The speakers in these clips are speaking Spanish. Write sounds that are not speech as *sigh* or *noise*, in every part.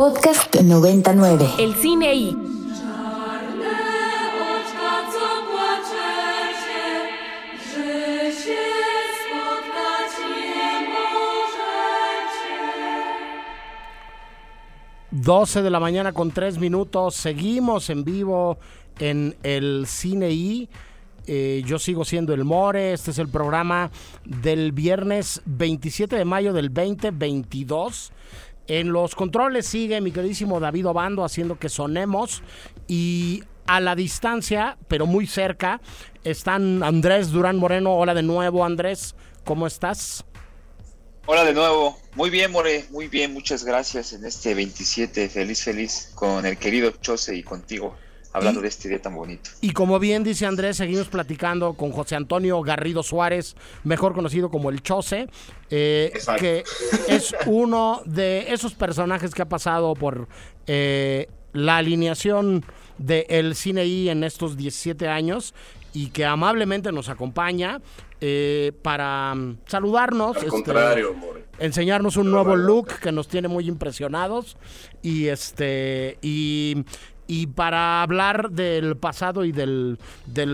Podcast 99. El cine y... ...12 de la mañana con 3 minutos... ...seguimos en vivo en el Cine I... Eh, yo sigo siendo el More. Este es el programa del viernes 27 de mayo del 2022. En los controles sigue mi queridísimo David Obando haciendo que sonemos. Y a la distancia, pero muy cerca, están Andrés Durán Moreno. Hola de nuevo, Andrés. ¿Cómo estás? Hola de nuevo. Muy bien, More. Muy bien. Muchas gracias en este 27. Feliz, feliz con el querido Chose y contigo hablando de este día tan bonito. Y como bien dice Andrés, seguimos platicando con José Antonio Garrido Suárez, mejor conocido como el Chose, eh, que es uno de esos personajes que ha pasado por eh, la alineación del cine I en estos 17 años y que amablemente nos acompaña eh, para mm, saludarnos. Al este, contrario, enseñarnos un nuevo look que nos tiene muy impresionados y este y y para hablar del pasado y del,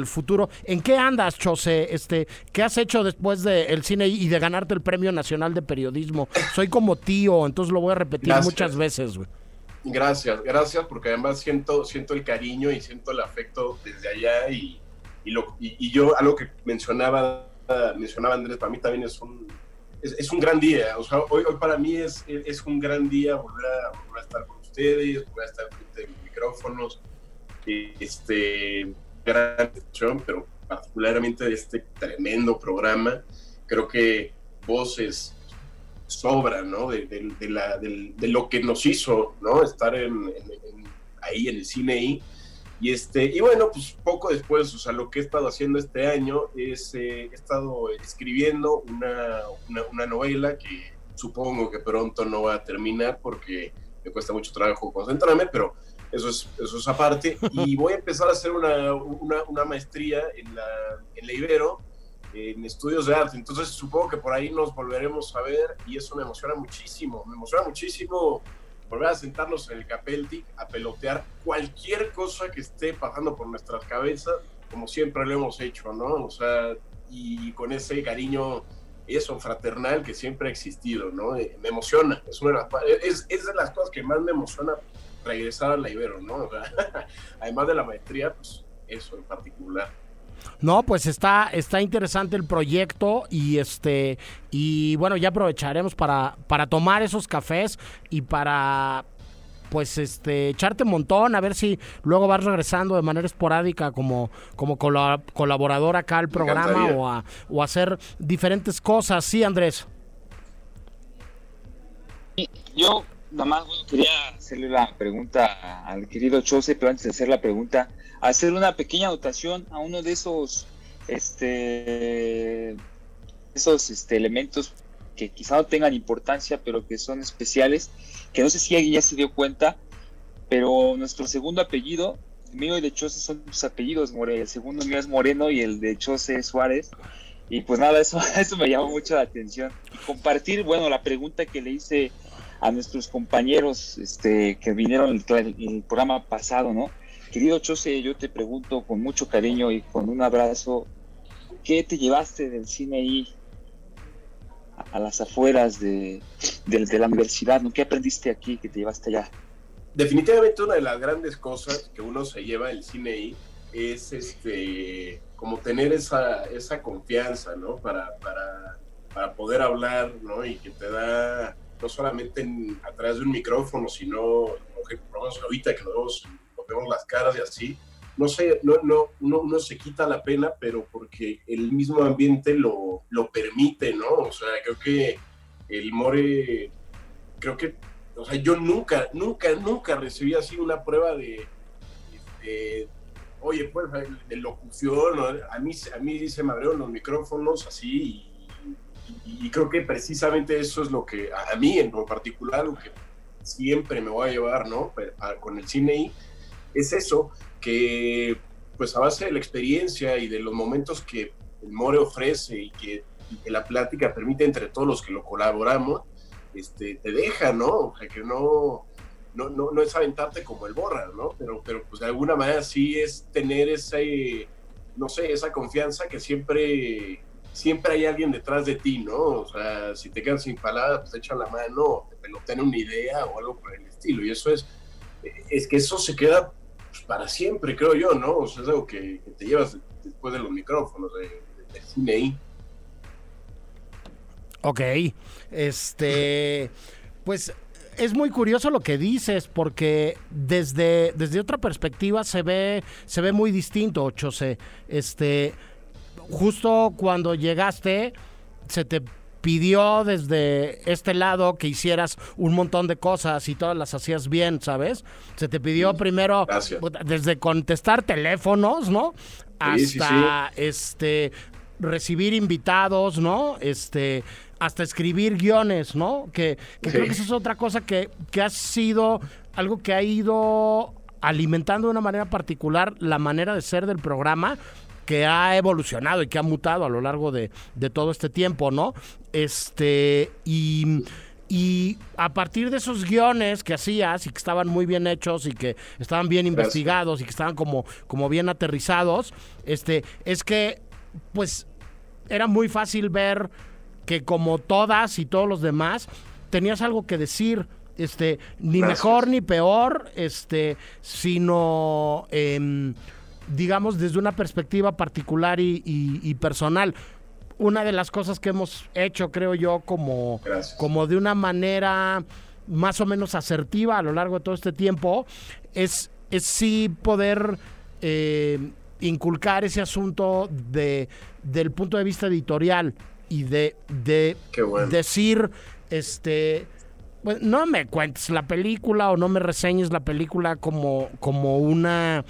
futuro. ¿En qué andas, Chose? Este, ¿Qué has hecho después del cine y de ganarte el Premio Nacional de Periodismo? Soy como tío, entonces lo voy a repetir muchas veces, güey. Gracias, gracias, porque además siento, siento el cariño y siento el afecto desde allá y, y, lo, y, yo, algo que mencionaba, mencionaba Andrés, para mí también es un, es, un gran día. O sea, hoy, hoy para mí es, es un gran día volver a, volver a estar con ustedes, volver a estar frente de micrófonos, este, gran atención, pero particularmente de este tremendo programa. Creo que voces sobran, ¿no? De, de, la, de, lo que nos hizo, ¿no? Estar en, ahí en el cine y, y este y bueno pues poco después o sea lo que he estado haciendo este año es eh, he estado escribiendo una, una, una, novela que supongo que pronto no va a terminar porque me cuesta mucho trabajo concentrarme pero eso es, eso es aparte. *laughs* Y voy a empezar a hacer una, una, una maestría en la, en la Ibero, en estudios de arte. Entonces supongo que por ahí nos volveremos a ver y eso me emociona muchísimo. Me emociona muchísimo volver a sentarnos en el Capeltic a pelotear cualquier cosa que esté pasando por nuestras cabezas, como siempre lo hemos hecho, ¿no? O sea, y con ese cariño eso fraternal que siempre ha existido, ¿no? Eh, me emociona, es, una es, es de las cosas que más me emociona regresar a la Ibero, ¿no? *laughs* además de la maestría, pues eso en particular. No, pues está, está interesante el proyecto y este y bueno, ya aprovecharemos para, para tomar esos cafés y para pues este echarte un montón, a ver si luego vas regresando de manera esporádica como, como colaborador acá al programa o a, o hacer diferentes cosas, sí Andrés. Yo nada más quería hacerle la pregunta al querido Chose, pero antes de hacer la pregunta, hacer una pequeña anotación a uno de esos este esos este, elementos que quizá no tengan importancia, pero que son especiales, que no sé si alguien ya se dio cuenta, pero nuestro segundo apellido, mío y de Chose son sus apellidos, More, el segundo mío es Moreno y el de Chose Suárez. Y pues nada, eso, *laughs* eso me llamó mucho la atención. Y compartir, bueno, la pregunta que le hice a nuestros compañeros este, que vinieron en el, programa pasado, ¿no? Querido Chose, yo te pregunto con mucho cariño y con un abrazo, ¿qué te llevaste del cine ahí a, las afueras de, la universidad? ¿no? ¿Qué aprendiste aquí que te llevaste allá? Definitivamente una de las grandes cosas que uno se lleva del cine es este como tener esa, esa confianza, ¿no? Para, para, para poder hablar, ¿no? Y que te da no solamente en, a través de un micrófono, sino que ahorita que nos vemos, las caras y así, no sé, no, no, uno, se quita la pena, pero porque el mismo ambiente lo, lo permite, ¿no? O sea, creo que el More, creo que, o sea, yo nunca, nunca, nunca recibí así una prueba de, oye, pues, de locución, a mí, a mí se me abrieron los micrófonos así y creo que precisamente eso es lo que a mí en particular, lo que siempre me voy a llevar, ¿no? Con el cine y es eso, que pues a base de la experiencia y de los momentos que el More ofrece y que, la plática permite entre todos los que lo colaboramos, este, te deja, ¿no? O sea, que no, no, no, no es aventarte como el borra, ¿no? Pero, pero pues de alguna manera sí es tener ese, no sé, esa confianza que siempre, siempre hay alguien detrás de ti, ¿no? O sea, si te quedas sin palabras, pues echan la mano, te pelotean una idea o algo por el estilo. Y eso es, es que eso se queda para siempre, creo yo, ¿no? O sea, es algo que, te llevas después de los micrófonos, de, cine ahí. Ok, este, pues es muy curioso lo que dices porque desde, desde otra perspectiva se ve se ve muy distinto, Chose. Este, justo cuando llegaste se te pidió desde este lado que hicieras un montón de cosas y todas las hacías bien, ¿sabes? Se te pidió primero desde contestar teléfonos, ¿no? Hasta este recibir invitados, ¿no? Este, hasta escribir guiones, ¿no? Que, creo que eso es otra cosa que, que ha sido algo que ha ido alimentando de una manera particular la manera de ser del programa que ha evolucionado y que ha mutado a lo largo de, todo este tiempo, ¿no? Este, y, y a partir de esos guiones que hacías y que estaban muy bien hechos y que estaban bien investigados y que estaban como, como bien aterrizados, este, es que, pues, era muy fácil ver que como todas y todos los demás, tenías algo que decir, este, ni mejor ni peor, este, sino, em, digamos, desde una perspectiva particular y, personal. Una de las cosas que hemos hecho, creo yo, como, como de una manera más o menos asertiva a lo largo de todo este tiempo, es, es sí poder eh, inculcar ese asunto de, del punto de vista editorial y de, de decir, este, pues, no me cuentes la película o no me reseñes la película como, como una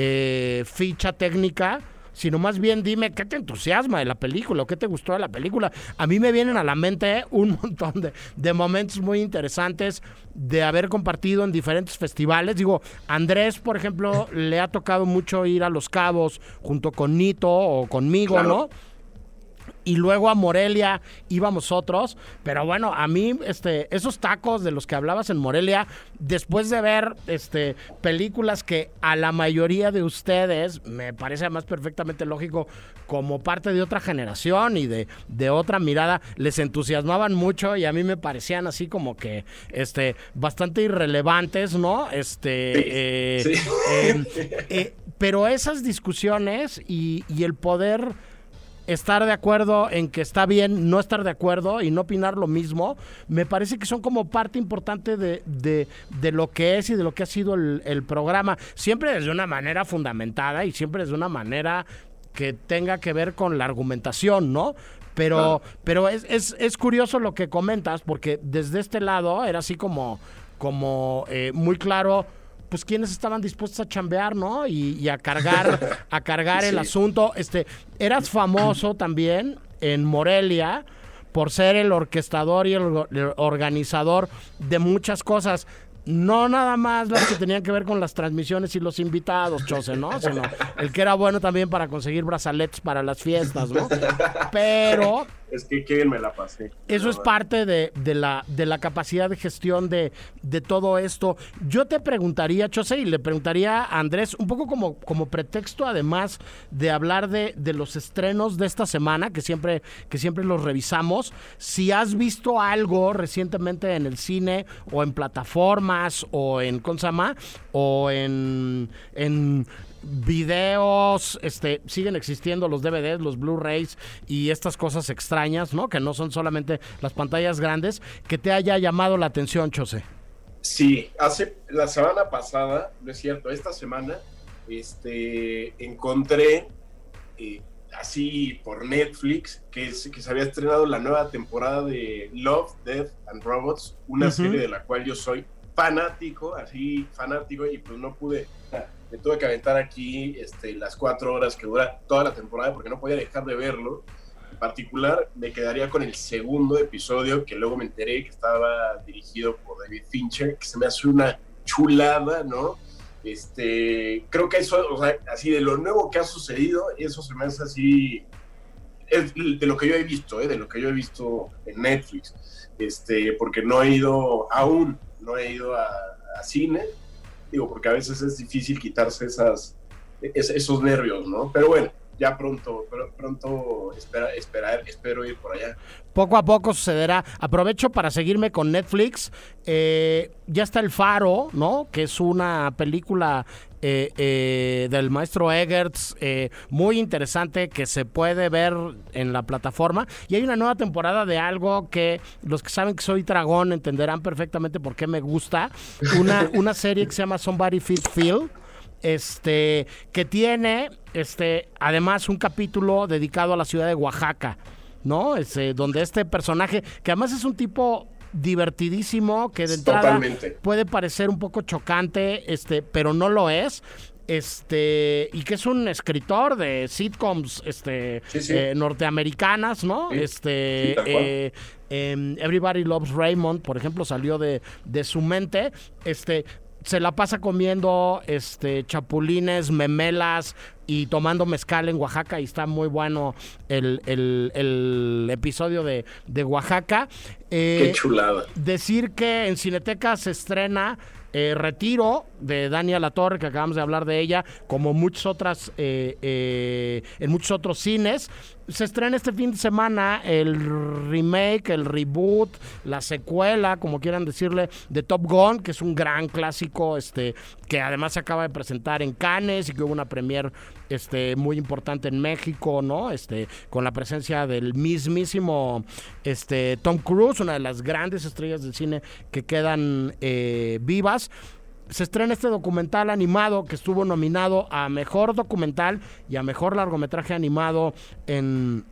eh, ficha técnica, sino más bien dime qué te entusiasma de la película o qué te gustó de la película. A mí me vienen a la mente un *laughs* montón de, de, momentos muy interesantes de haber compartido en diferentes festivales. Digo, Andrés, por ejemplo, le ha tocado mucho ir a Los Cabos junto con Nito o conmigo, ¿no? Y luego a Morelia íbamos otros, pero bueno, a mí este esos tacos de los que hablabas en Morelia, después de ver este películas que a la mayoría de ustedes me parece además perfectamente lógico como parte de otra generación y de, de otra mirada les entusiasmaban mucho y a mí me parecían así como que este bastante irrelevantes, ¿no? Este eh, em, eh, pero esas discusiones y, y el poder estar de acuerdo en que está bien no estar de acuerdo y no opinar lo mismo, me parece que son como parte importante de, de, lo que es y de lo que ha sido el, programa, siempre desde una manera fundamentada y siempre desde una manera que tenga que ver con la argumentación, ¿no? Pero, pero es, es, es, curioso lo que comentas, porque desde este lado era así como, como eh, muy claro pues quienes estaban dispuestos a chambear, ¿no? Y, a cargar, *laughs* a cargar el asunto. Este, eras famoso también en Morelia por ser el orquestador y el organizador de muchas cosas no nada más las que tenían que ver con las transmisiones y los invitados, Chose, ¿no? Sino el que era bueno también para conseguir brazaletes para las fiestas, ¿no? *laughs* Pero... Es que quién me la pasé. Eso es parte de, la, de la capacidad de gestión de, de todo esto. Yo te preguntaría, Chose, y le preguntaría a Andrés, un poco como, como pretexto, además de hablar de, de los estrenos de esta semana, que siempre, que siempre los revisamos, si has visto algo recientemente en el cine o en plataforma, o en Consama o en, en videos, este, siguen existiendo los DVDs, los Blu-rays y estas cosas extrañas, ¿no? Que no son solamente las pantallas grandes, que te haya llamado la atención, Chose. Sí, hace la semana pasada, no es cierto, esta semana, este, encontré eh, así por Netflix que, que se había estrenado la nueva temporada de Love, Death and Robots, una serie de la cual yo soy fanático, así fanático, y pues no pude, me tuve que aventar aquí este, las cuatro horas que dura toda la temporada porque no podía dejar de verlo. En particular, me quedaría con el segundo episodio que luego me enteré que estaba dirigido por David Fincher, que se me hace una chulada, ¿no? Este, creo que eso, o sea, así de lo nuevo que ha sucedido, eso se me hace así, es de lo que yo he visto, ¿eh? de lo que yo he visto en Netflix, este, porque no he ido aún no he ido a, a cine, digo, porque a veces es difícil quitarse esas, esos nervios, ¿no? Pero bueno, ya pronto, pronto espera, esperar, espero ir por allá. Poco a poco sucederá. Aprovecho para seguirme con Netflix. Eh, ya está El Faro, ¿no? Que es una película eh, eh, del maestro Egerts, muy interesante que se puede ver en la plataforma. Y hay una nueva temporada de algo que los que saben que soy dragón entenderán perfectamente por qué me gusta. Una, una serie que se llama Somebody Feed Phil este, que tiene, este, además un capítulo dedicado a la ciudad de Oaxaca, ¿no? Este, donde este personaje, que además es un tipo divertidísimo, que de entrada puede parecer un poco chocante, este, pero no lo es. Este, y que es un escritor de sitcoms este, eh, norteamericanas, ¿no? este, eh, em, Everybody Loves Raymond, por ejemplo, salió de, de su mente. Este, se la pasa comiendo este chapulines, memelas y tomando mezcal en Oaxaca y está muy bueno el, episodio de, Oaxaca. Eh, Qué chulada. Decir que en Cineteca se estrena eh, Retiro de Dania La Torre, que acabamos de hablar de ella, como muchas otras, eh, en muchos otros cines. Se estrena este fin de semana el remake, el reboot, la secuela, como quieran decirle, de Top Gun, que es un gran clásico, este, que además se acaba de presentar en Cannes y que hubo una premier este, muy importante en México, ¿no? Este, con la presencia del mismísimo este, Tom Cruise, una de las grandes estrellas del cine que quedan eh, vivas se estrena este documental animado que estuvo nominado a Mejor Documental y a Mejor Largometraje Animado en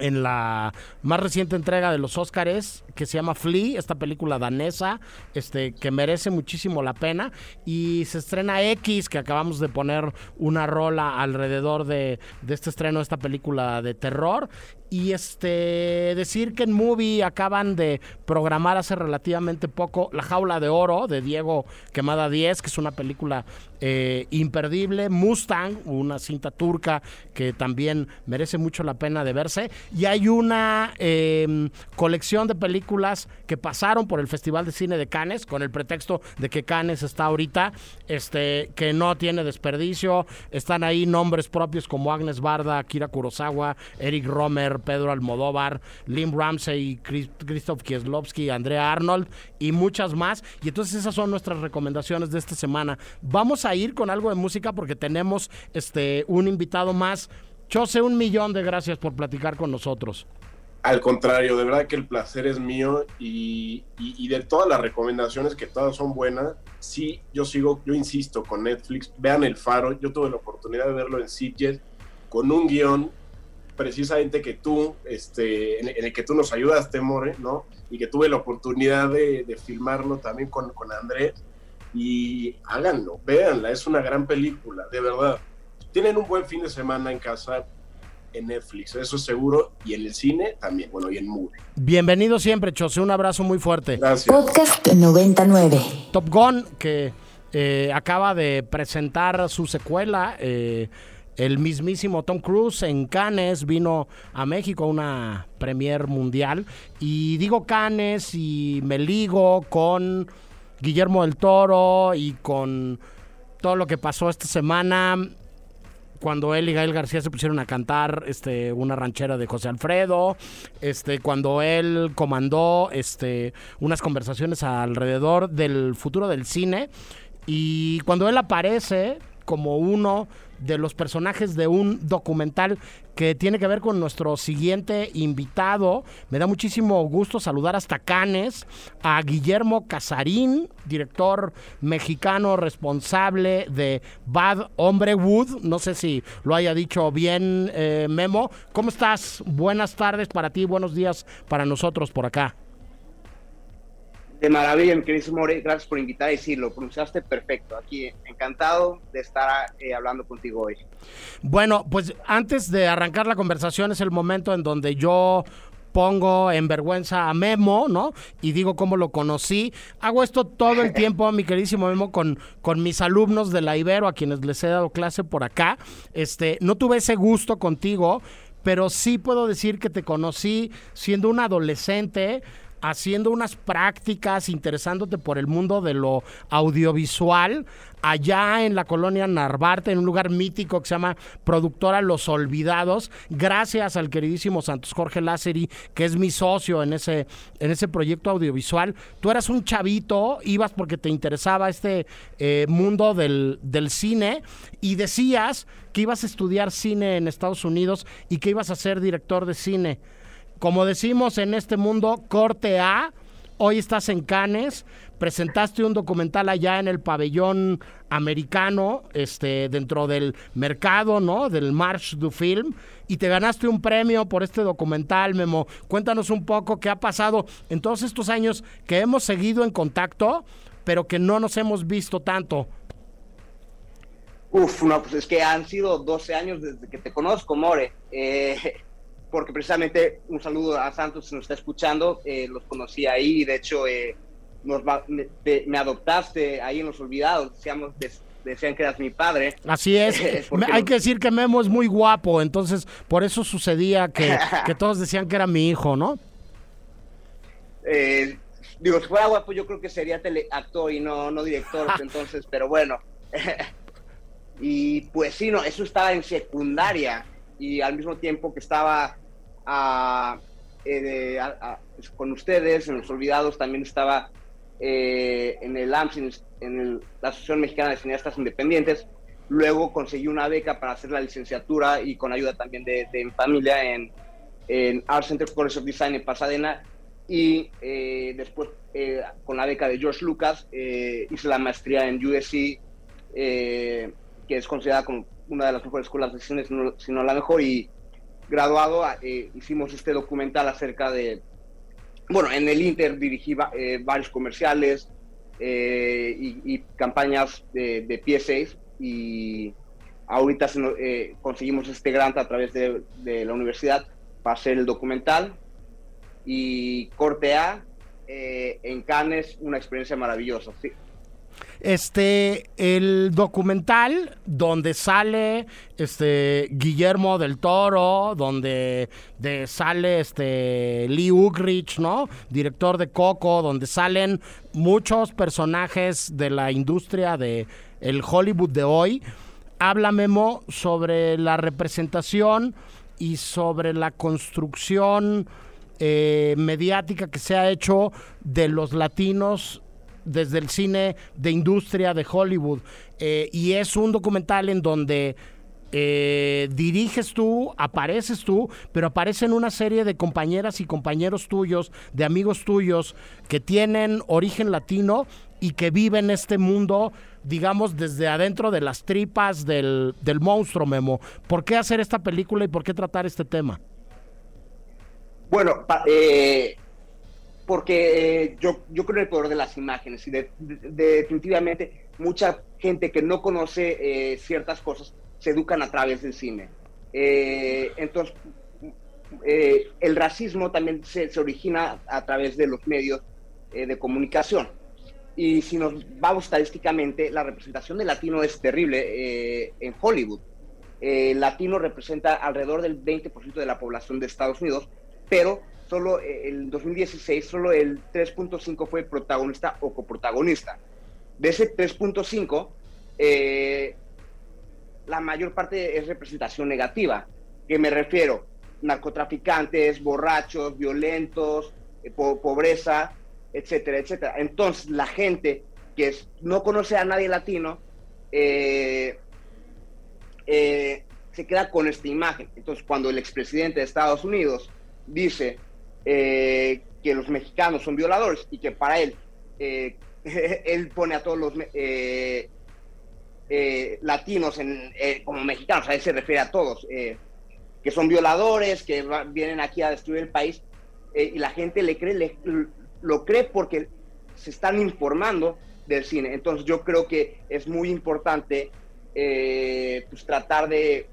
en la más reciente entrega de los Óscares que se llama Flea, esta película danesa, este que merece muchísimo la pena y se estrena X que acabamos de poner una rola alrededor de, de este estreno esta película de terror y este decir que en Movie acaban de programar hace relativamente poco La Jaula de Oro de Diego Quemada 10, que es una película eh, imperdible. Mustang, una cinta turca que también merece mucho la pena de verse. Y hay una em, colección de películas que pasaron por el Festival de Cine de Cannes con el pretexto de que Cannes está ahorita, este, que no tiene desperdicio. Están ahí nombres propios como Agnes Barda, Kira Kurosawa, Eric Romer, Pedro Almodóvar, Lim Ramsey, Christoph Kieslowski, Andrea Arnold y muchas más. Y entonces esas son nuestras recomendaciones de esta semana. Vamos a ir con algo de música porque tenemos este un invitado más. Chose, un millón de gracias por platicar con nosotros. Al contrario, de verdad que el placer es mío y, de todas las recomendaciones que todas son buenas, sí, yo sigo, yo insisto con Netflix, vean El Faro, yo tuve la oportunidad de verlo en Sitges con un guion precisamente que tú, este, en, el que tú nos ayudaste, More, ¿no? Y que tuve la oportunidad de, filmarlo también con, con Andrés. Y háganlo, véanla, es una gran película, de verdad. Tienen un buen fin de semana en casa en Netflix, eso es seguro, y en el cine también, bueno, y en Movie. Bienvenido siempre, Chose, un abrazo muy fuerte. Gracias. Podcast 99. Top Gun, que eh, acaba de presentar su secuela, eh, el mismísimo Tom Cruise en Cannes vino a México a una premier mundial. Y digo Cannes y me ligo con Guillermo del Toro y con todo lo que pasó esta semana cuando él y Gael García se pusieron a cantar este, una ranchera de José Alfredo, este, cuando él comandó este, unas conversaciones alrededor del futuro del cine y cuando él aparece como uno de los personajes de un documental que tiene que ver con nuestro siguiente invitado. Me da muchísimo gusto saludar hasta Canes a Guillermo Casarín, director mexicano responsable de Bad Hombre Wood. No sé si lo haya dicho bien, eh, Memo. ¿Cómo estás? Buenas tardes para ti, buenos días para nosotros por acá. De maravilla, mi querido More, gracias por invitar y sí, lo pronunciaste perfecto. Aquí encantado de estar eh, hablando contigo hoy. Bueno, pues antes de arrancar la conversación es el momento en donde yo pongo en vergüenza a Memo, ¿no? Y digo cómo lo conocí. Hago esto todo el tiempo, mi queridísimo Memo, con, con mis alumnos de la Ibero, a quienes les he dado clase por acá. Este, no tuve ese gusto contigo, pero sí puedo decir que te conocí siendo un adolescente haciendo unas prácticas, interesándote por el mundo de lo audiovisual, allá en la colonia Narvarte, en un lugar mítico que se llama Productora Los Olvidados, gracias al queridísimo Santos Jorge Lázari, que es mi socio en ese, en ese proyecto audiovisual. Tú eras un chavito, ibas porque te interesaba este eh, mundo del, del cine y decías que ibas a estudiar cine en Estados Unidos y que ibas a ser director de cine. Como decimos en este mundo, corte A, hoy estás en Cannes, presentaste un documental allá en el pabellón americano, este, dentro del mercado, ¿no? Del March du Film, y te ganaste un premio por este documental, Memo. Cuéntanos un poco qué ha pasado en todos estos años que hemos seguido en contacto, pero que no nos hemos visto tanto. Uf, no, pues es que han sido 12 años desde que te conozco, More. Eh, porque precisamente un saludo a Santos si nos está escuchando, eh, los conocí ahí y de hecho eh, nos me, adoptaste ahí en Los Olvidados, decíamos, decían que eras mi padre. Así es, *laughs* hay que decir que Memo es muy guapo, entonces por eso sucedía que, *laughs* que todos decían que era mi hijo, ¿no? Eh, digo, si fuera guapo yo creo que sería teleactor y no, no director, *laughs* entonces, pero bueno. y pues sí, no, eso estaba en secundaria y al mismo tiempo que estaba eh, con ustedes, en Los Olvidados, también estaba eh, en el AMS, en, la Asociación Mexicana de Cineastas Independientes. Luego conseguí una beca para hacer la licenciatura y con ayuda también de, mi familia en, en Art Center College of Design en Pasadena. Y eh, después, con la beca de George Lucas, hice la maestría en USC, que es considerada como una de las mejores escuelas de cine, si no, la mejor, y graduado eh, hicimos este documental acerca de, bueno, en el Inter dirigí eh, varios comerciales eh, y, campañas de, de PSAs y ahorita conseguimos este grant a través de, de, la universidad para hacer el documental y corte A en Cannes, una experiencia maravillosa. ¿sí? Este, el documental donde sale este Guillermo del Toro, donde de, sale este Lee Ugrich, ¿no? Director de Coco, donde salen muchos personajes de la industria de el Hollywood de hoy. Habla Memo sobre la representación y sobre la construcción eh, mediática que se ha hecho de los latinos desde el cine de industria de Hollywood. Eh, y es un documental en donde eh, diriges tú, apareces tú, pero aparecen una serie de compañeras y compañeros tuyos, de amigos tuyos, que tienen origen latino y que viven este mundo, digamos, desde adentro de las tripas del, del monstruo, Memo. ¿Por qué hacer esta película y por qué tratar este tema? Bueno, eh, porque eh, yo, yo creo en el poder de las imágenes y definitivamente mucha gente que no conoce eh, ciertas cosas se educan a través del cine. Eh, entonces, el racismo también se, se, origina a través de los medios de comunicación. Y si nos vamos estadísticamente, la representación de latino es terrible en Hollywood. Latino representa alrededor del 20% de la población de Estados Unidos, pero solo eh, el 2016, solo el 3.5 fue protagonista o coprotagonista. De ese 3.5, eh, la mayor parte es representación negativa, que me refiero narcotraficantes, borrachos, violentos, eh, pobreza, etcétera, etcétera. Entonces, la gente que no conoce a nadie latino se queda con esta imagen. Entonces, cuando el expresidente de Estados Unidos dice eh, que los mexicanos son violadores y que para él, eh, *laughs* él pone a todos los eh, latinos como mexicanos, a él se refiere a todos, que son violadores, que vienen aquí a destruir el país, y la gente le cree, lo cree porque se están informando del cine. Entonces yo creo que es muy importante pues, tratar de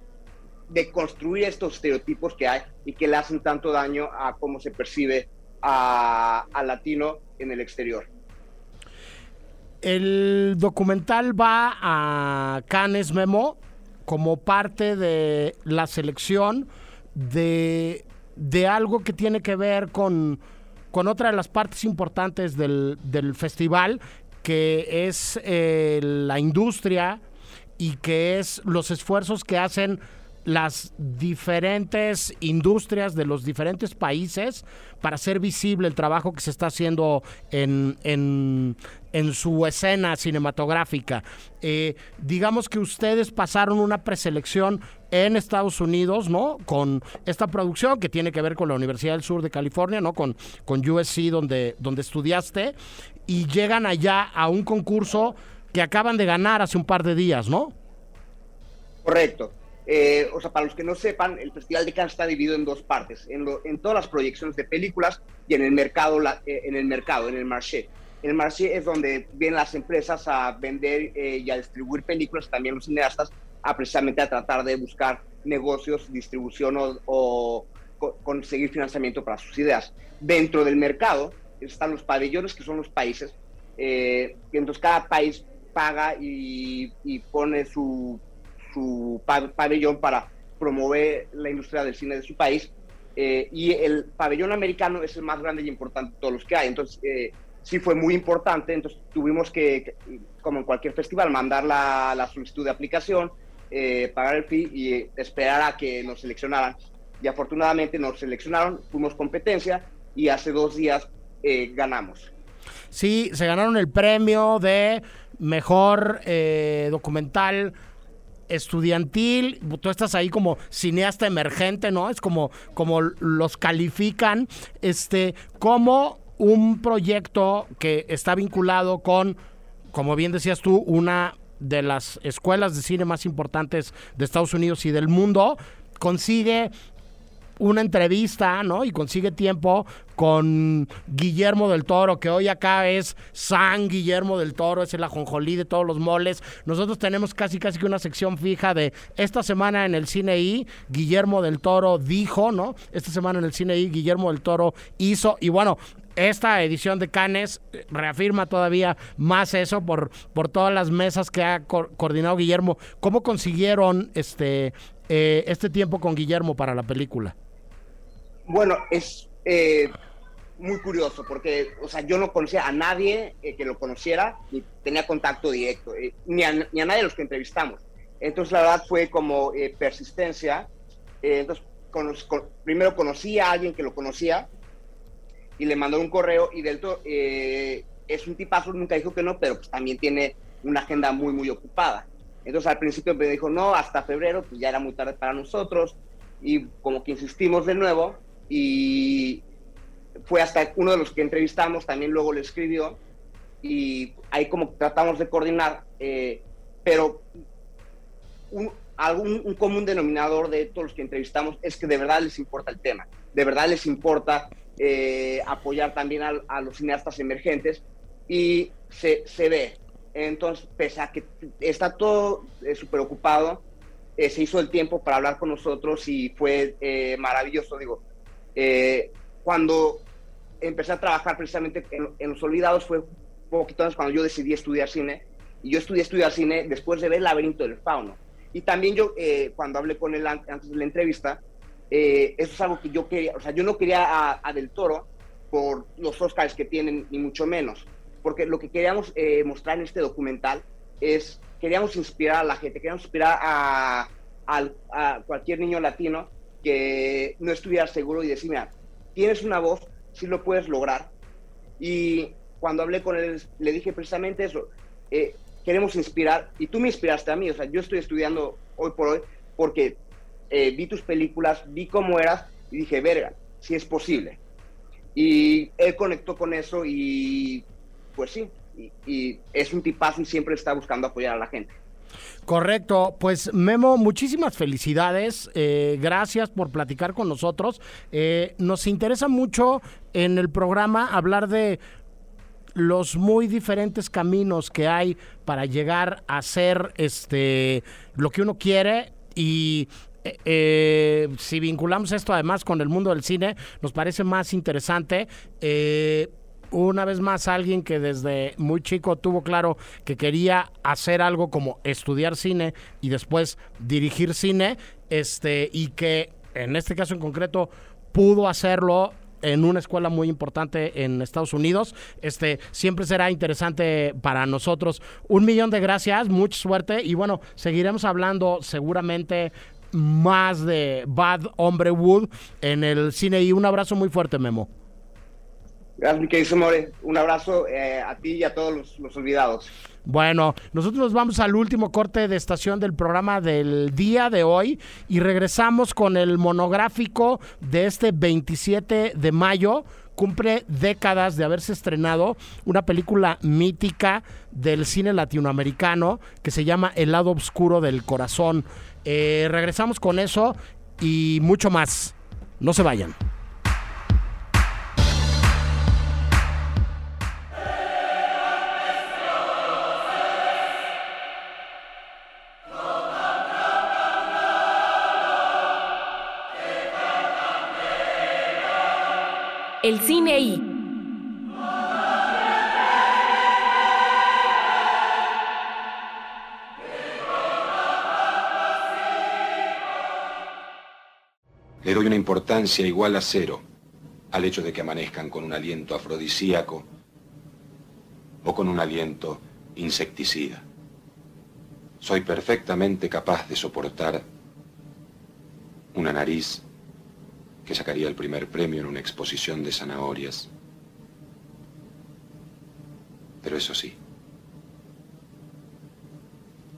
de construir estos estereotipos que hay y que le hacen tanto daño a cómo se percibe a, latino en el exterior. El documental va a Cannes Memo como parte de la selección de, de algo que tiene que ver con, con otra de las partes importantes del, festival, que es eh, la industria y que es los esfuerzos que hacen las diferentes industrias de los diferentes países para hacer visible el trabajo que se está haciendo en, en, su escena cinematográfica. Eh, digamos que ustedes pasaron una preselección en Estados Unidos, ¿no? Con esta producción que tiene que ver con la Universidad del Sur de California, ¿no? Con, con USC, donde, donde estudiaste, y llegan allá a un concurso que acaban de ganar hace un par de días, ¿no? Correcto. Eh, o sea, para los que no sepan, el Festival de Cannes está dividido en dos partes, en, en todas las proyecciones de películas y en el mercado, eh, en el mercado, en el marché. El marché es donde vienen las empresas a vender eh, y a distribuir películas, también los cineastas, a precisamente a tratar de buscar negocios, distribución o, conseguir financiamiento para sus ideas. Dentro del mercado están los pabellones, que son los países, eh, entonces cada país paga y, y pone su su pabellón para promover la industria del cine de su país. Eh, y el pabellón americano es el más grande y importante de todos los que hay. Entonces, eh, sí fue muy importante. Entonces, tuvimos que, como en cualquier festival, mandar la, la solicitud de aplicación, eh, pagar el fee y esperar a que nos seleccionaran. Y afortunadamente nos seleccionaron, fuimos competencia y hace dos días ganamos. Sí, se ganaron el premio de mejor documental estudiantil, tú estás ahí como cineasta emergente, ¿no? Es como, como los califican, este, como un proyecto que está vinculado con, como bien decías tú, una de las escuelas de cine más importantes de Estados Unidos y del mundo, consigue una entrevista, ¿no? Y consigue tiempo con Guillermo del Toro, que hoy acá es San Guillermo del Toro, es el ajonjolí de todos los moles. Nosotros tenemos casi casi que una sección fija de esta semana en el cine I, Guillermo del Toro dijo, ¿no? Esta semana en el cine I, Guillermo del Toro hizo, y bueno, esta edición de Canes reafirma todavía más eso por, por todas las mesas que ha coordinado Guillermo. ¿Cómo consiguieron este, eh, este tiempo con Guillermo para la película? Bueno, es eh, muy curioso porque, o sea, yo no conocía a nadie eh, que lo conociera ni tenía contacto directo, eh, ni, a, ni, a, nadie de los que entrevistamos. Entonces, la verdad fue como persistencia. entonces, primero conocí a alguien que lo conocía y le mandó un correo y del todo, es un tipazo, nunca dijo que no, pero pues también tiene una agenda muy, muy ocupada. Entonces, al principio me dijo, no, hasta febrero, pues ya era muy tarde para nosotros. Y como que insistimos de nuevo, y fue hasta uno de los que entrevistamos, también luego le escribió y ahí como tratamos de coordinar, eh, pero un, algún un común denominador de todos los que entrevistamos es que de verdad les importa el tema, de verdad les importa eh, apoyar también a, los cineastas emergentes y se, se, ve. Entonces, pese a que está todo eh, súper ocupado, se hizo el tiempo para hablar con nosotros y fue maravilloso, digo, eh, cuando empecé a trabajar precisamente en, Los Olvidados fue un poquito antes cuando yo decidí estudiar cine. Y yo estudié estudiar cine después de ver El laberinto del fauno. Y también yo, eh, cuando hablé con él antes de la entrevista, eh, eso es algo que yo quería, o sea, yo no quería a, Del Toro por los Oscars que tienen, ni mucho menos. Porque lo que queríamos mostrar en este documental es, queríamos inspirar a la gente, queríamos inspirar a, a cualquier niño latino que no estuviera seguro y decir, mira, tienes una voz, sí lo puedes lograr. Y cuando hablé con él, le dije precisamente eso, eh, queremos inspirar, y tú me inspiraste a mí, o sea, yo estoy estudiando hoy por hoy porque eh, vi tus películas, vi cómo eras y dije, verga, si es posible. Y él conectó con eso y pues sí, y, y es un tipazo y siempre está buscando apoyar a la gente. Correcto, pues Memo, muchísimas felicidades, eh, gracias por platicar con nosotros. Eh, nos interesa mucho en el programa hablar de los muy diferentes caminos que hay para llegar a ser este lo que uno quiere y eh, si vinculamos esto además con el mundo del cine, nos parece más interesante una vez más alguien que desde muy chico tuvo claro que quería hacer algo como estudiar cine y después dirigir cine, este, y que en este caso en concreto pudo hacerlo en una escuela muy importante en Estados Unidos. Este siempre será interesante para nosotros. Un millón de gracias, mucha suerte y bueno, seguiremos hablando seguramente más de Bad Hombre Wood en el cine y un abrazo muy fuerte, Memo. Gracias, mi querido More. Un abrazo eh, a ti y a todos los, olvidados. Bueno, nosotros nos vamos al último corte de estación del programa del día de hoy y regresamos con el monográfico de este 27 de mayo. Cumple décadas de haberse estrenado una película mítica del cine latinoamericano que se llama El lado oscuro del corazón. Eh, regresamos con eso y mucho más. No se vayan. El cine y Le doy una importancia igual a cero al hecho de que amanezcan con un aliento afrodisíaco o con un aliento insecticida. Soy perfectamente capaz de soportar una nariz que sacaría el primer premio en una exposición de zanahorias. Pero eso sí,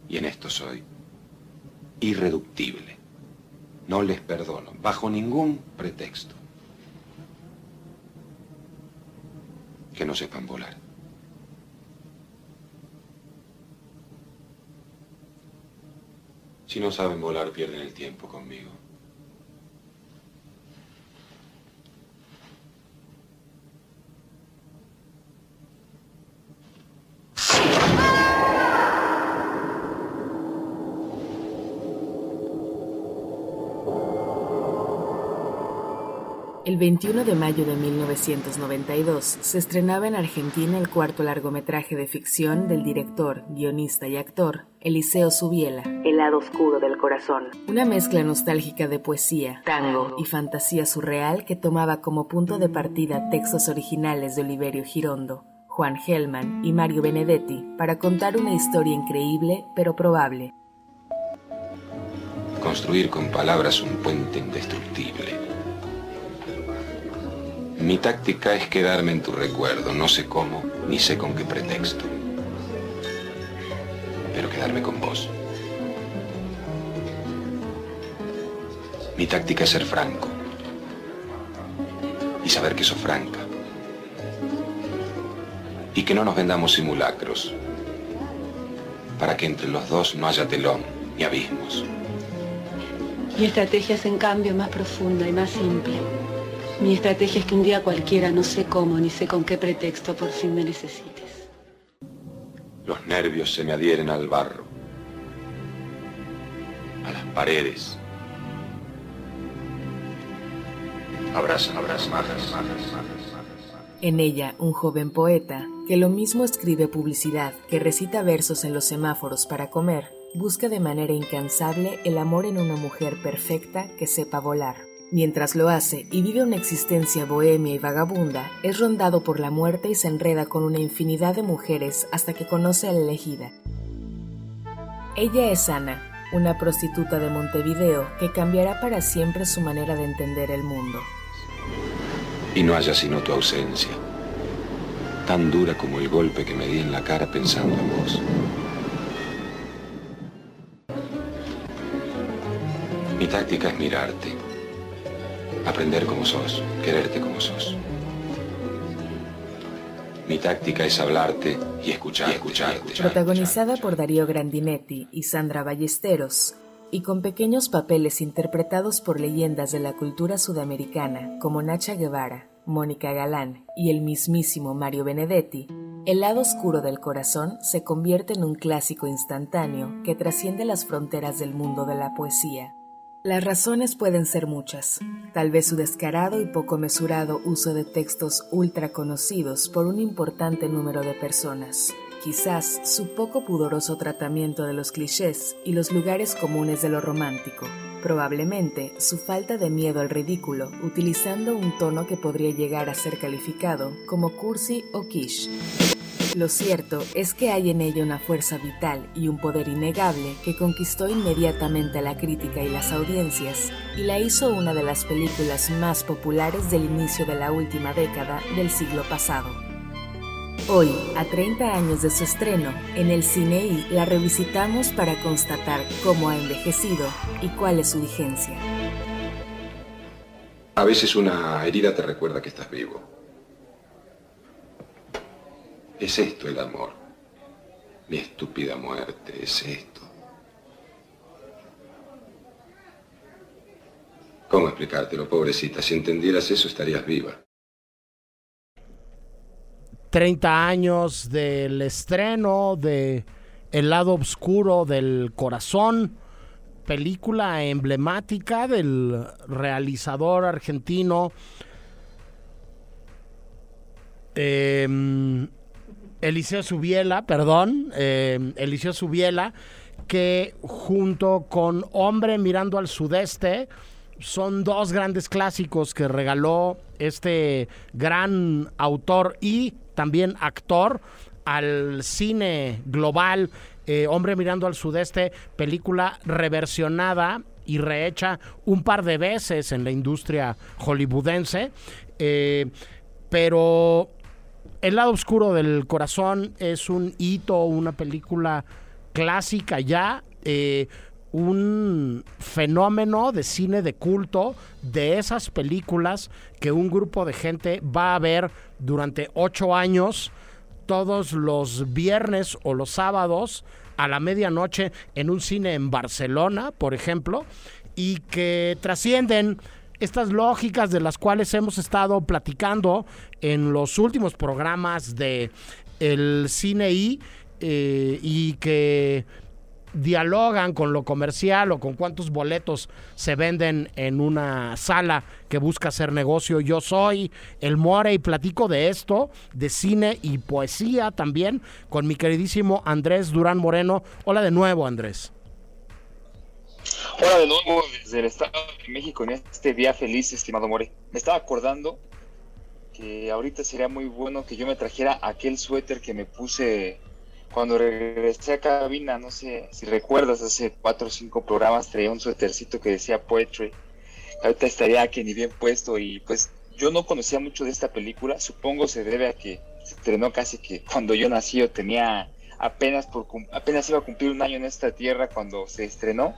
y en esto soy irreductible. No les perdono, bajo ningún pretexto. Que no sepan volar. Si no saben volar, pierden el tiempo conmigo. El 21 de mayo de 1992 se estrenaba en Argentina el cuarto largometraje de ficción del director, guionista y actor Eliseo Subiela, El lado oscuro del corazón. Una mezcla nostálgica de poesía, tango y fantasía surreal que tomaba como punto de partida textos originales de Oliverio Girondo, Juan Gelman y Mario Benedetti para contar una historia increíble pero probable. Construir con palabras un puente indestructible mi táctica es quedarme en tu recuerdo, no sé cómo, ni sé con qué pretexto. Pero quedarme con vos. Mi táctica es ser franco. Y saber que sos franca. Y que no nos vendamos simulacros. Para que entre los dos no haya telón ni abismos. Mi estrategia es en cambio más profunda y más simple. Mi estrategia es que un día cualquiera, no sé cómo ni sé con qué pretexto, por fin me necesites. Los nervios se me adhieren al barro, a las paredes. Abrazan, abrazan, abrazan, En ella, un joven poeta, que lo mismo escribe publicidad que recita versos en los semáforos para comer, busca de manera incansable el amor en una mujer perfecta que sepa volar. Mientras lo hace y vive una existencia bohemia y vagabunda, es rondado por la muerte y se enreda con una infinidad de mujeres hasta que conoce a la elegida. Ella es Ana, una prostituta de Montevideo que cambiará para siempre su manera de entender el mundo. Y no haya sino tu ausencia, tan dura como el golpe que me di en la cara pensando en vos. Mi táctica es mirarte aprender como sos, quererte como sos. Mi táctica es hablarte y escuchar, escucharte. Protagonizada por Darío Grandinetti y Sandra Ballesteros, y con pequeños papeles interpretados por leyendas de la cultura sudamericana como Nacha Guevara, Mónica Galán y el mismísimo Mario Benedetti, El lado oscuro del corazón se convierte en un clásico instantáneo que trasciende las fronteras del mundo de la poesía. Las razones pueden ser muchas, tal vez su descarado y poco mesurado uso de textos ultra conocidos por un importante número de personas, quizás su poco pudoroso tratamiento de los clichés y los lugares comunes de lo romántico, probablemente su falta de miedo al ridículo, utilizando un tono que podría llegar a ser calificado como cursi o quiche. Lo cierto es que hay en ella una fuerza vital y un poder innegable que conquistó inmediatamente a la crítica y las audiencias y la hizo una de las películas más populares del inicio de la última década del siglo pasado. Hoy, a 30 años de su estreno, en el cine y la revisitamos para constatar cómo ha envejecido y cuál es su vigencia. A veces una herida te recuerda que estás vivo. Es esto el amor. Mi estúpida muerte es esto. ¿Cómo explicártelo, pobrecita? Si entendieras eso estarías viva. 30 años del estreno de El lado oscuro del corazón, película emblemática del realizador argentino eh, Eliseo Subiela, perdón, eh, Eliseo Subiela, que junto con Hombre mirando al sudeste son dos grandes clásicos que regaló este gran autor y también actor al cine global. Eh, Hombre mirando al sudeste, película reversionada y rehecha un par de veces en la industria hollywoodense. Eh, pero el lado oscuro del corazón es un hito, una película clásica ya, eh, un fenómeno de cine de culto de esas películas que un grupo de gente va a ver durante ocho años todos los viernes o los sábados a la medianoche en un cine en Barcelona, por ejemplo, y que trascienden estas lógicas de las cuales hemos estado platicando en los últimos programas de el cine y, eh, y que dialogan con lo comercial o con cuántos boletos se venden en una sala que busca hacer negocio. Yo soy el More y platico de esto, de cine y poesía también, con mi queridísimo Andrés Durán Moreno. Hola de nuevo, Andrés. Hola de nuevo desde el Estado de México en este día feliz, estimado More. Me estaba acordando que ahorita sería muy bueno que yo me trajera aquel suéter que me puse cuando regresé a cabina, no sé si recuerdas, hace cuatro o cinco programas traía un suétercito que decía Poetry. Ahorita estaría que ni bien puesto y pues yo no conocía mucho de esta película, supongo se debe a que se estrenó casi que cuando yo nací yo tenía apenas por apenas iba a cumplir un año en esta tierra cuando se estrenó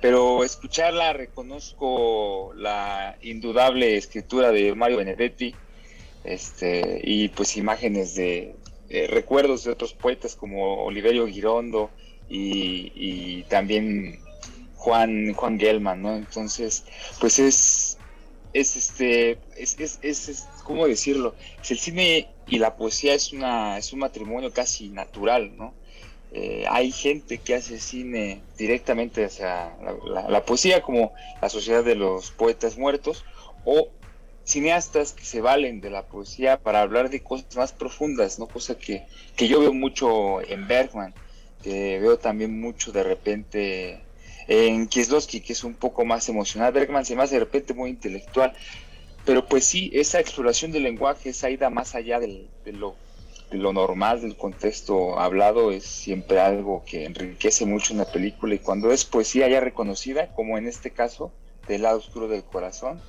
pero escucharla reconozco la indudable escritura de Mario Benedetti este, y pues imágenes de, recuerdos de otros poetas como Oliverio Girondo y, también Juan Juan Gelman, ¿no? Entonces, pues es es este es, es, es, cómo decirlo, el cine y la poesía es una es un matrimonio casi natural, ¿no? Eh, hay gente que hace cine directamente hacia la, poesía, como la Sociedad de los Poetas Muertos, o cineastas que se valen de la poesía para hablar de cosas más profundas, ¿no? Cosa que, que yo veo mucho en Bergman, que veo también mucho de repente en Kieslowski, que es un poco más emocional. Bergman se me hace de repente muy intelectual, pero pues sí, esa exploración del lenguaje, esa ida más allá de lo lo normal del contexto hablado es siempre algo que enriquece mucho una película y cuando es poesía ya reconocida, como en este caso, del lado oscuro del corazón,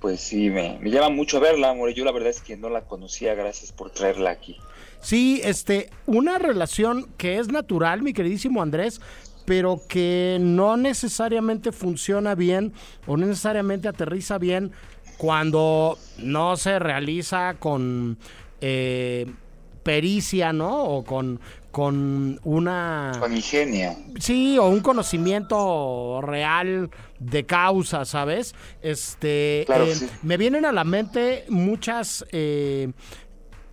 pues sí, me, me llama mucho verla, amor. Yo la verdad es que no la conocía, gracias por traerla aquí. Sí, este, una relación que es natural, mi queridísimo Andrés, pero que no necesariamente funciona bien o necesariamente aterriza bien cuando no se realiza con eh, pericia, ¿no? O con, con una... Con ingenia. Sí, o un conocimiento real de causa, ¿sabes? Este, eh, Me vienen a la mente muchas eh,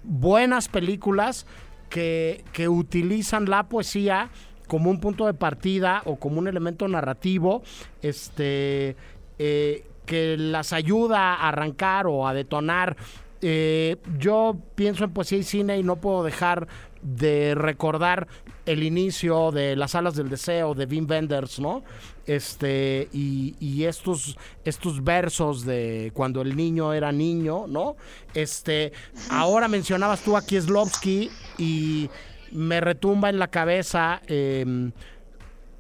buenas películas que, que utilizan la poesía como un punto de partida o como un elemento narrativo, este, eh, que las ayuda a arrancar o a detonar eh, yo pienso en poesía y cine y no puedo dejar de recordar el inicio de las alas del deseo de Wim Wenders, ¿no? Este, y, estos, estos versos de cuando el niño era niño, ¿no? Este, ahora mencionabas tú a Kieslowski y me retumba en la cabeza em,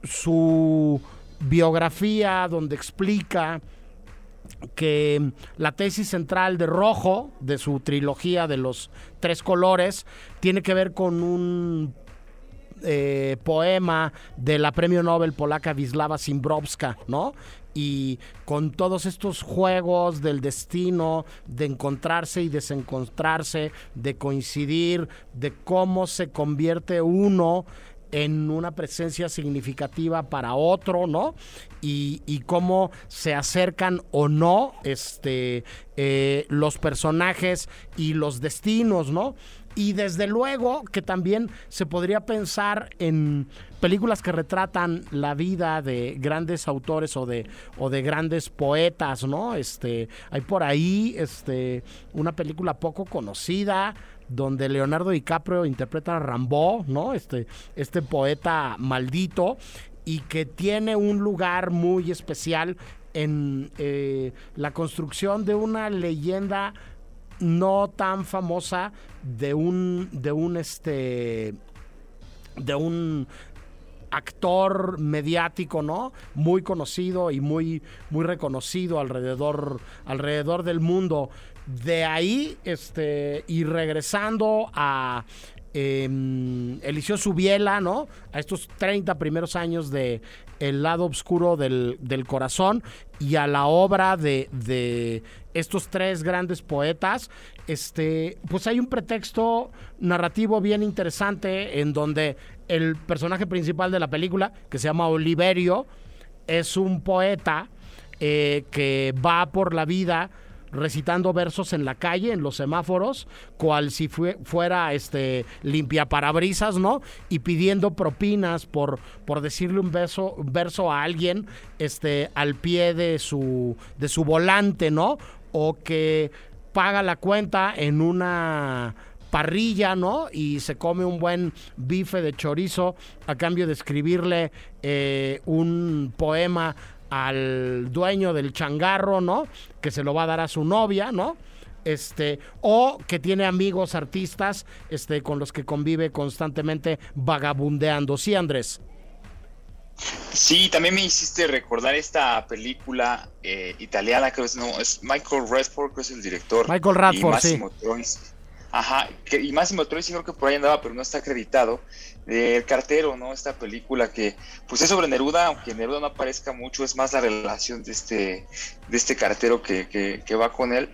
su biografía donde explica que la tesis central de Rojo, de su trilogía de los tres colores, tiene que ver con un eh, poema de la premio Nobel polaca Wisława Szymborska, ¿no? Y con todos estos juegos del destino, de encontrarse y desencontrarse, de coincidir, de cómo se convierte uno en una presencia significativa para otro, ¿no? Y, cómo se acercan o no este, eh, los personajes y los destinos, ¿no? Y desde luego que también se podría pensar en películas que retratan la vida de grandes autores o de, o de grandes poetas, ¿no? Este, hay por ahí este, una película poco conocida donde Leonardo DiCaprio interpreta a Rambo, ¿no? Este, este poeta maldito y que tiene un lugar muy especial en eh, la construcción de una leyenda no tan famosa de un de un este de un actor mediático, ¿no? Muy conocido y muy, muy reconocido alrededor, alrededor del mundo. De ahí, este, y regresando a eh, Eliseo Subiela, ¿no? A estos 30 primeros años de El lado oscuro del, corazón y a la obra de, de, estos tres grandes poetas, este, pues hay un pretexto narrativo bien interesante en donde el personaje principal de la película, que se llama Oliverio, es un poeta eh, que va por la vida recitando versos en la calle, en los semáforos, cual si fuera este limpia parabrisas, ¿no? Y pidiendo propinas por, por decirle un beso, verso a alguien este, al pie de su, de su volante, ¿no? O que paga la cuenta en una parrilla, ¿no? Y se come un buen bife de chorizo a cambio de escribirle eh, un poema al dueño del changarro, ¿no? Que se lo va a dar a su novia, ¿no? Este, o que tiene amigos artistas este, con los que convive constantemente vagabundeando. Sí, Andrés. Sí, también me hiciste recordar esta película eh, italiana, creo que es, no, es Michael Redford, que es el director. Michael Radford, sí. Ajá, que, y Máximo Troisi creo que por ahí andaba, pero no está acreditado. El cartero, ¿no? Esta película que, pues es sobre Neruda, aunque Neruda no aparezca mucho, es más la relación de este, de este cartero que, que, va con él.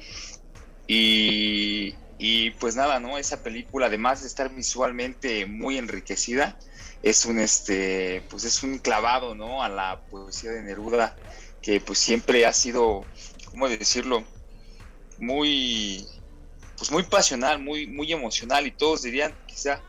Y, y, pues nada, ¿no? Esa película, además de estar visualmente muy enriquecida, es un, este, pues es un clavado, ¿no? A la poesía de Neruda, que pues siempre ha sido, ¿cómo decirlo? Muy pues muy pasional, muy, muy emocional y todos dirían quizá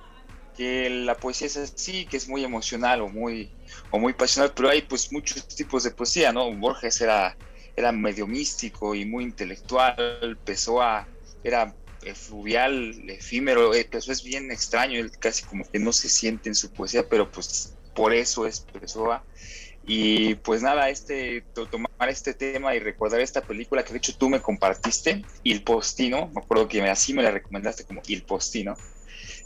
que la poesía es así, que es muy emocional o muy, o muy pasional, pero hay pues muchos tipos de poesía, ¿no? Borges era, era medio místico y muy intelectual, Pessoa era fluvial, efímero, eh, Pessoa es bien extraño, él casi como que no se siente en su poesía, pero pues por eso es Pessoa. Y pues nada, este, tomar este tema y recordar esta película que de hecho tú me compartiste, Il Postino, me acuerdo que así me la recomendaste como Il Postino.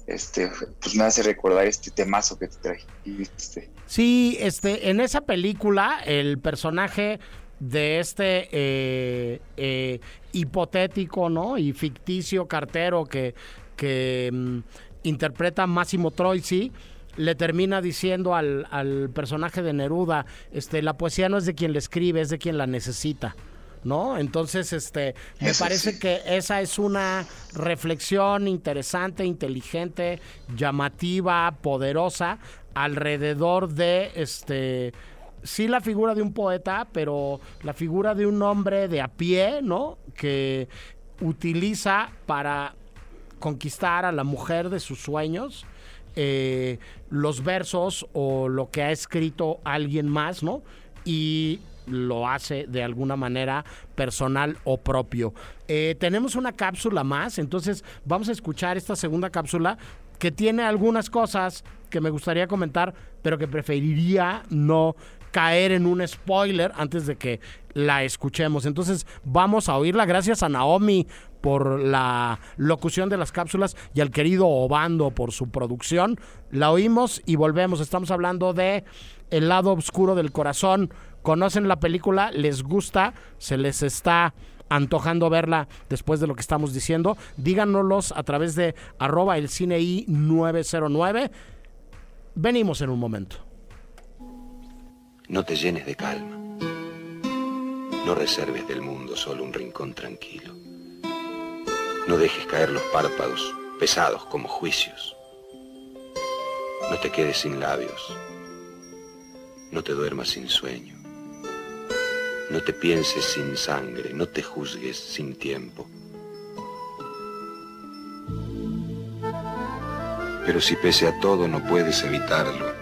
Este, pues me hace recordar este temazo que te trajiste. Sí, este, en esa película, el personaje de este eh, eh, hipotético, ¿no? Y ficticio cartero que, que mm, interpreta Massimo Troisi le termina diciendo al, al, personaje de Neruda, este, la poesía no es de quien la escribe, es de quien la necesita. ¿No? Entonces, este, me parece que esa es una reflexión interesante, inteligente, llamativa, poderosa, alrededor de este sí la figura de un poeta, pero la figura de un hombre de a pie, ¿no? Que utiliza para conquistar a la mujer de sus sueños eh, los versos o lo que ha escrito alguien más, ¿no? Y lo hace de alguna manera personal o propio. Eh, tenemos una cápsula más, entonces vamos a escuchar esta segunda cápsula que tiene algunas cosas que me gustaría comentar, pero que preferiría no caer en un spoiler antes de que la escuchemos. Entonces vamos a oírla. Gracias a Naomi por la locución de las cápsulas y al querido Obando por su producción. La oímos y volvemos. Estamos hablando de El lado oscuro del corazón. ¿Conocen la película? ¿Les gusta? ¿Se les está antojando verla después de lo que estamos diciendo? Díganoslos a través de arroba el cine i 909. Venimos en un momento. No te llenes de calma. No reserves del mundo solo un rincón tranquilo. No dejes caer los párpados, pesados como juicios. No te quedes sin labios. No te duermas sin sueño. No te pienses sin sangre, no te juzgues sin tiempo. Pero si pese a todo no puedes evitarlo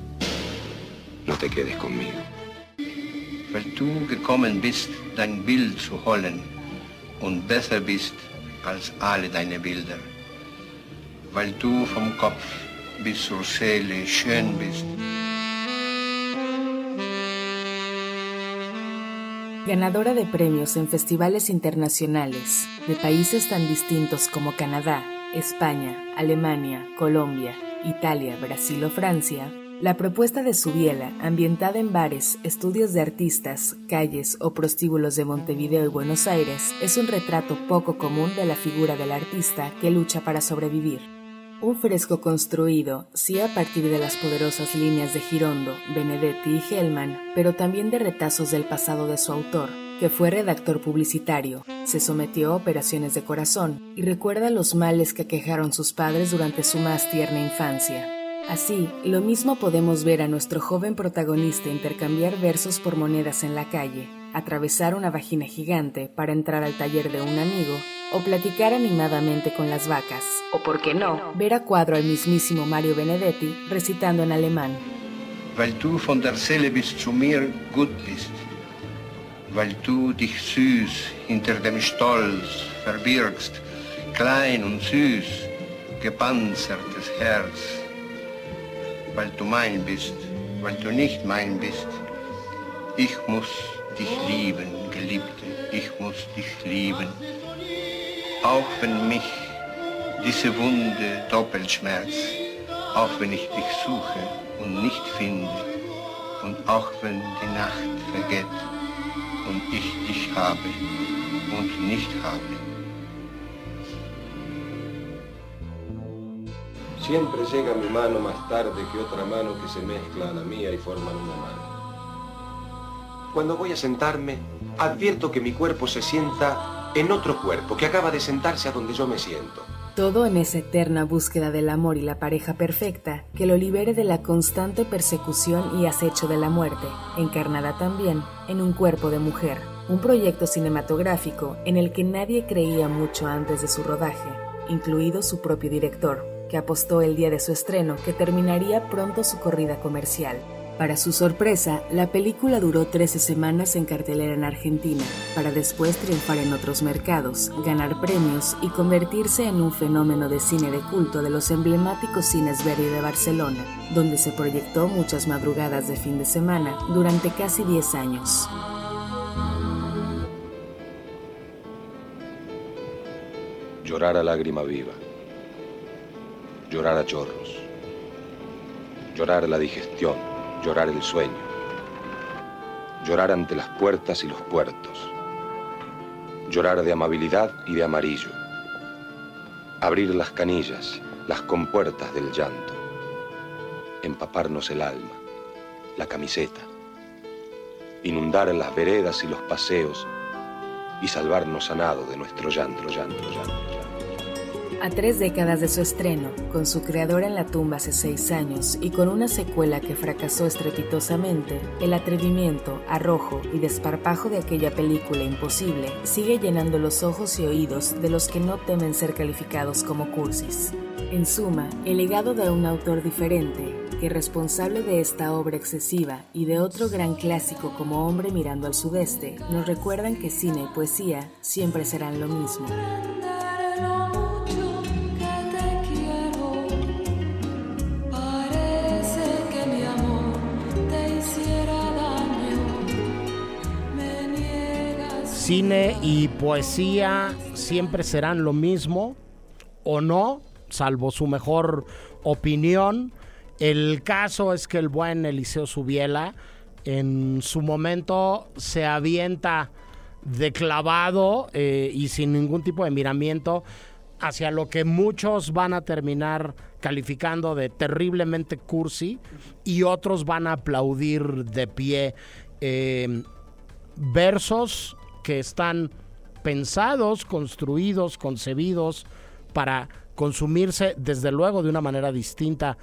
no te quedes conmigo. Weil du gekommen bist, dein Bild zu holen und besser bist als alle deine Bilder. Weil du vom Kopf bis zur Seele schön bist. Ganadora de premios en festivales internacionales de países tan distintos como Canadá, España, Alemania, Colombia, Italia, Brasil o Francia, la propuesta de Subiela, ambientada en bares, estudios de artistas, calles o prostíbulos de Montevideo y Buenos Aires, es un retrato poco común de la figura del artista que lucha para sobrevivir. Un fresco construido, sí a partir de las poderosas líneas de Girondo, Benedetti y Hellman, pero también de retazos del pasado de su autor, que fue redactor publicitario, se sometió a operaciones de corazón y recuerda los males que aquejaron sus padres durante su más tierna infancia. Así, lo mismo podemos ver a nuestro joven protagonista intercambiar versos por monedas en la calle, atravesar una vagina gigante para entrar al taller de un amigo, o platicar animadamente con las vacas, o por qué no, ver a cuadro al mismísimo Mario Benedetti recitando en alemán. Weil du von der Seele bis zu mir gut bist. Weil du dich süß hinter dem Stolz verbirgst, klein und süß, gepanzertes Herz. Weil du mein bist, weil du nicht mein bist. Ich muss dich lieben, Geliebte, ich muss dich lieben. Auch wenn mich diese Wunde doppelt schmerzt, auch wenn ich dich suche und nicht finde, und auch wenn die Nacht vergeht und ich dich habe und nicht habe. Siempre llega mi mano más tarde que otra mano que se mezcla a la mía y forman una mano. Cuando voy a sentarme, advierto que mi cuerpo se sienta en otro cuerpo que acaba de sentarse a donde yo me siento. Todo en esa eterna búsqueda del amor y la pareja perfecta que lo libere de la constante persecución y acecho de la muerte, encarnada también en un cuerpo de mujer. Un proyecto cinematográfico en el que nadie creía mucho antes de su rodaje, incluido su propio director, que apostó el día de su estreno que terminaría pronto su corrida comercial. Para su sorpresa, la película duró 13 semanas en cartelera en Argentina, para después triunfar en otros mercados, ganar premios y convertirse en un fenómeno de cine de culto de los emblemáticos cines Verdi de Barcelona, donde se proyectó muchas madrugadas de fin de semana durante casi 10 años. Llorar a lágrima viva llorar a chorros, llorar la digestión, llorar el sueño, llorar ante las puertas y los puertos, llorar de amabilidad y de amarillo, abrir las canillas, las compuertas del llanto, empaparnos el alma, la camiseta, inundar las veredas y los paseos y salvarnos a nado de nuestro llanto, llanto, llanto. A tres décadas de su estreno, con su creador en la tumba hace seis años y con una secuela que fracasó estrepitosamente, el atrevimiento, arrojo y desparpajo de aquella película imposible sigue llenando los ojos y oídos de los que no temen ser calificados como cursis. En suma, el legado de un autor diferente, que responsable de esta obra excesiva y de otro gran clásico como Hombre mirando al sudeste, nos recuerdan que cine y poesía siempre serán lo mismo. Cine y poesía siempre serán lo mismo o no, salvo su mejor opinión. El caso es que el buen Eliseo Subiela en su momento se avienta de clavado eh, y sin ningún tipo de miramiento hacia lo que muchos van a terminar calificando de terriblemente cursi y otros van a aplaudir de pie eh, versos que están pensados, construidos, concebidos para consumirse desde luego de una manera distinta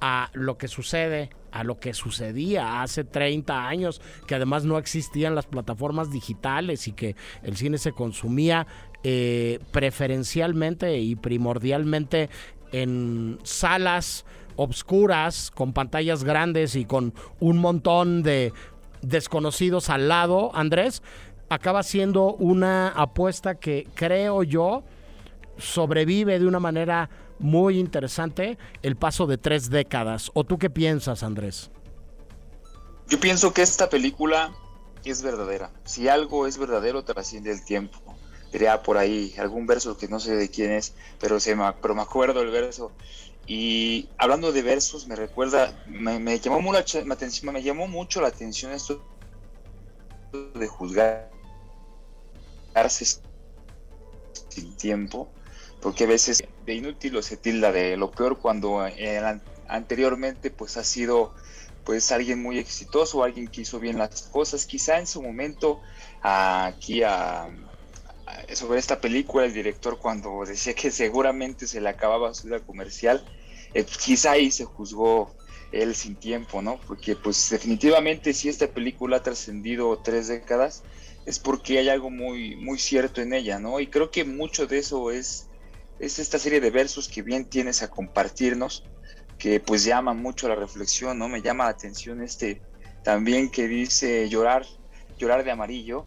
a lo que sucede, a lo que sucedía hace 30 años, que además no existían las plataformas digitales y que el cine se consumía eh, preferencialmente y primordialmente en salas obscuras, con pantallas grandes y con un montón de desconocidos al lado, Andrés, acaba siendo una apuesta que creo yo sobrevive de una manera muy interesante el paso de tres décadas. ¿O tú qué piensas, Andrés? Yo pienso que esta película es verdadera. Si algo es verdadero, trasciende el tiempo. Diría por ahí algún verso que no sé de quién es, pero, se me, pero me acuerdo el verso. Y hablando de versos, me recuerda, me, llamó, me llamó mucho la atención esto de juzgar sin tiempo, porque a veces de inútil o se tilda de lo peor cuando eh, anteriormente pues ha sido pues alguien muy exitoso, alguien que hizo bien las cosas, quizá en su momento aquí a, sobre esta película el director cuando *laughs* decía que seguramente se le acababa su vida comercial, eh, quizá ahí se juzgó él sin tiempo, ¿no? Porque pues definitivamente si esta película ha trascendido tres décadas, es porque hay algo muy, muy cierto en ella, ¿no? Y creo que mucho de eso es, es esta serie de versos que bien tienes a compartirnos, que pues llama mucho la reflexión, ¿no? Me llama la atención este también que dice llorar, llorar de amarillo,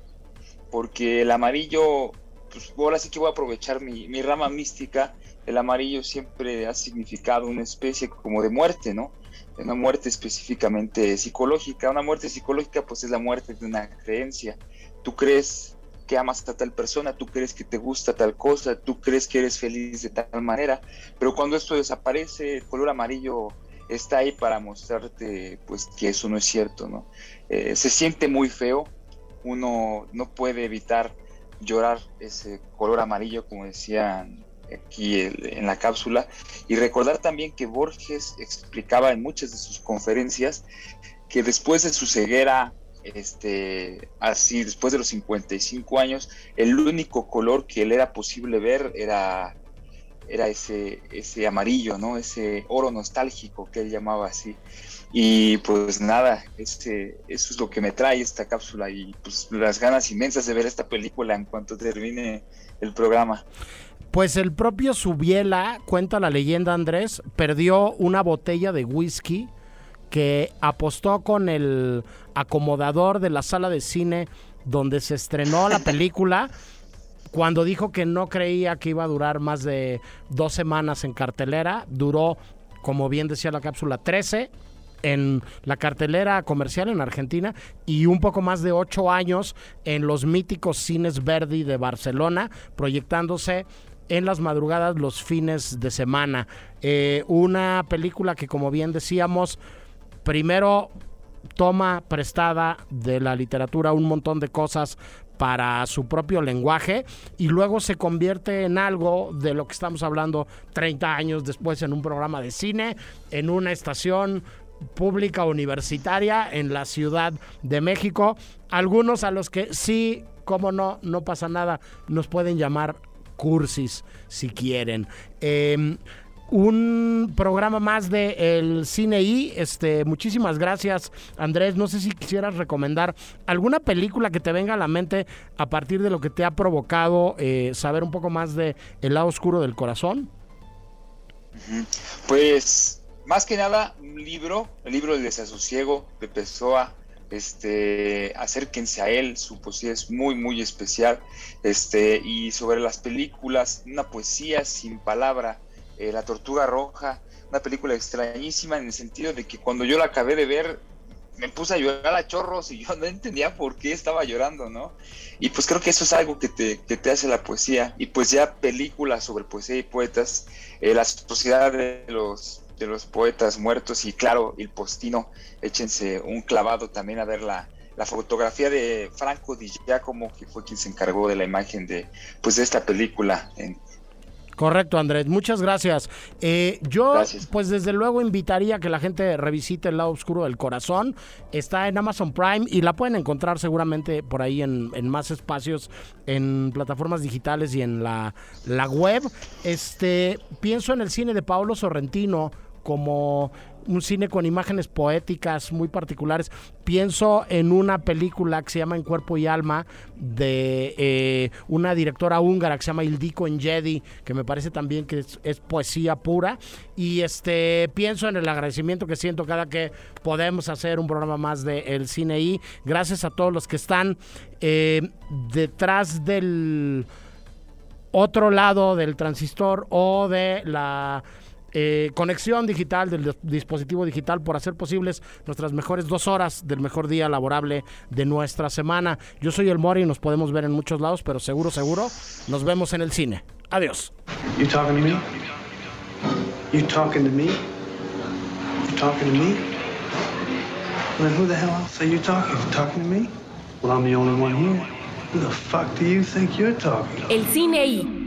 porque el amarillo, pues ahora sí que voy a aprovechar mi, mi rama mística, el amarillo siempre ha significado una especie como de muerte, ¿no? Una muerte específicamente psicológica. Una muerte psicológica pues es la muerte de una creencia tú crees que amas a tal persona, tú crees que te gusta tal cosa, tú crees que eres feliz de tal manera, pero cuando esto desaparece, el color amarillo está ahí para mostrarte pues que eso no es cierto, ¿no? Eh, se siente muy feo, uno no puede evitar llorar ese color amarillo, como decían aquí en la cápsula, y recordar también que Borges explicaba en muchas de sus conferencias que después de su ceguera este, así después de los 55 años, el único color que le era posible ver era, era ese, ese amarillo, ¿no? Ese oro nostálgico que él llamaba así. Y pues nada, este, eso es lo que me trae esta cápsula y pues las ganas inmensas de ver esta película en cuanto termine el programa. Pues el propio Subiela, cuenta la leyenda Andrés, perdió una botella de whisky que apostó con el acomodador de la sala de cine donde se estrenó la *laughs* película cuando dijo que no creía que iba a durar más de dos semanas en cartelera. Duró, como bien decía la cápsula, 13 en la cartelera comercial en Argentina y un poco más de ocho años en los míticos cines Verdi de Barcelona, proyectándose en las madrugadas los fines de semana. Eh, una película que, como bien decíamos, primero toma prestada de la literatura un montón de cosas para su propio lenguaje y luego se convierte en algo de lo que estamos hablando 30 años después en un programa de cine, en una estación pública universitaria en la Ciudad de México. Algunos a los que sí, como no, no pasa nada, nos pueden llamar cursis, si quieren. Em, un programa más de el Cine I. Este, muchísimas gracias, Andrés. No sé si quisieras recomendar alguna película que te venga a la mente a partir de lo que te ha provocado eh, saber un poco más de El lado oscuro del corazón. Pues, más que nada, un libro, el libro del desasosiego de Pessoa. Este, acérquense a él, su poesía es muy, muy especial. Este, y sobre las películas, una poesía sin palabra eh, la Tortuga Roja, una película extrañísima en el sentido de que cuando yo la acabé de ver me puse a llorar a chorros y yo no entendía por qué estaba llorando, ¿no? Y pues creo que eso es algo que te, que te hace la poesía. Y pues ya películas sobre poesía y poetas, eh, la sociedad de los, de los poetas muertos y claro, el postino, échense un clavado también a ver la, la fotografía de Franco Di Giacomo, que fue quien se encargó de la imagen de, pues, de esta película en, Correcto, Andrés. Muchas gracias. Eh, yo, pues desde luego invitaría a que la gente revisite El lado oscuro del corazón. Está en Amazon Prime y la pueden encontrar seguramente por ahí en, más espacios, en plataformas digitales y en la, la web. Este, pienso en el cine de Paolo Sorrentino como un cine con imágenes poéticas muy particulares. Pienso en una película que se llama En Cuerpo y Alma de eh, una directora húngara que se llama Ildiko Enjedi, que me parece también que es, poesía pura. Y este pienso en el agradecimiento que siento cada que podemos hacer un programa más de El Cine y gracias a todos los que están eh, detrás del otro lado del transistor o de la eh, conexión digital del dispositivo digital por hacer posibles nuestras mejores dos horas del mejor día laborable de nuestra semana. Yo soy el Mori y nos podemos ver en muchos lados, pero seguro, seguro, nos vemos en el cine. Adiós. You talking to me? You talking to me? You talking to me? Well, who the hell else are you talking? You talking to me? Well, I'm the only one here. Who the fuck do you think you're talking? El cine y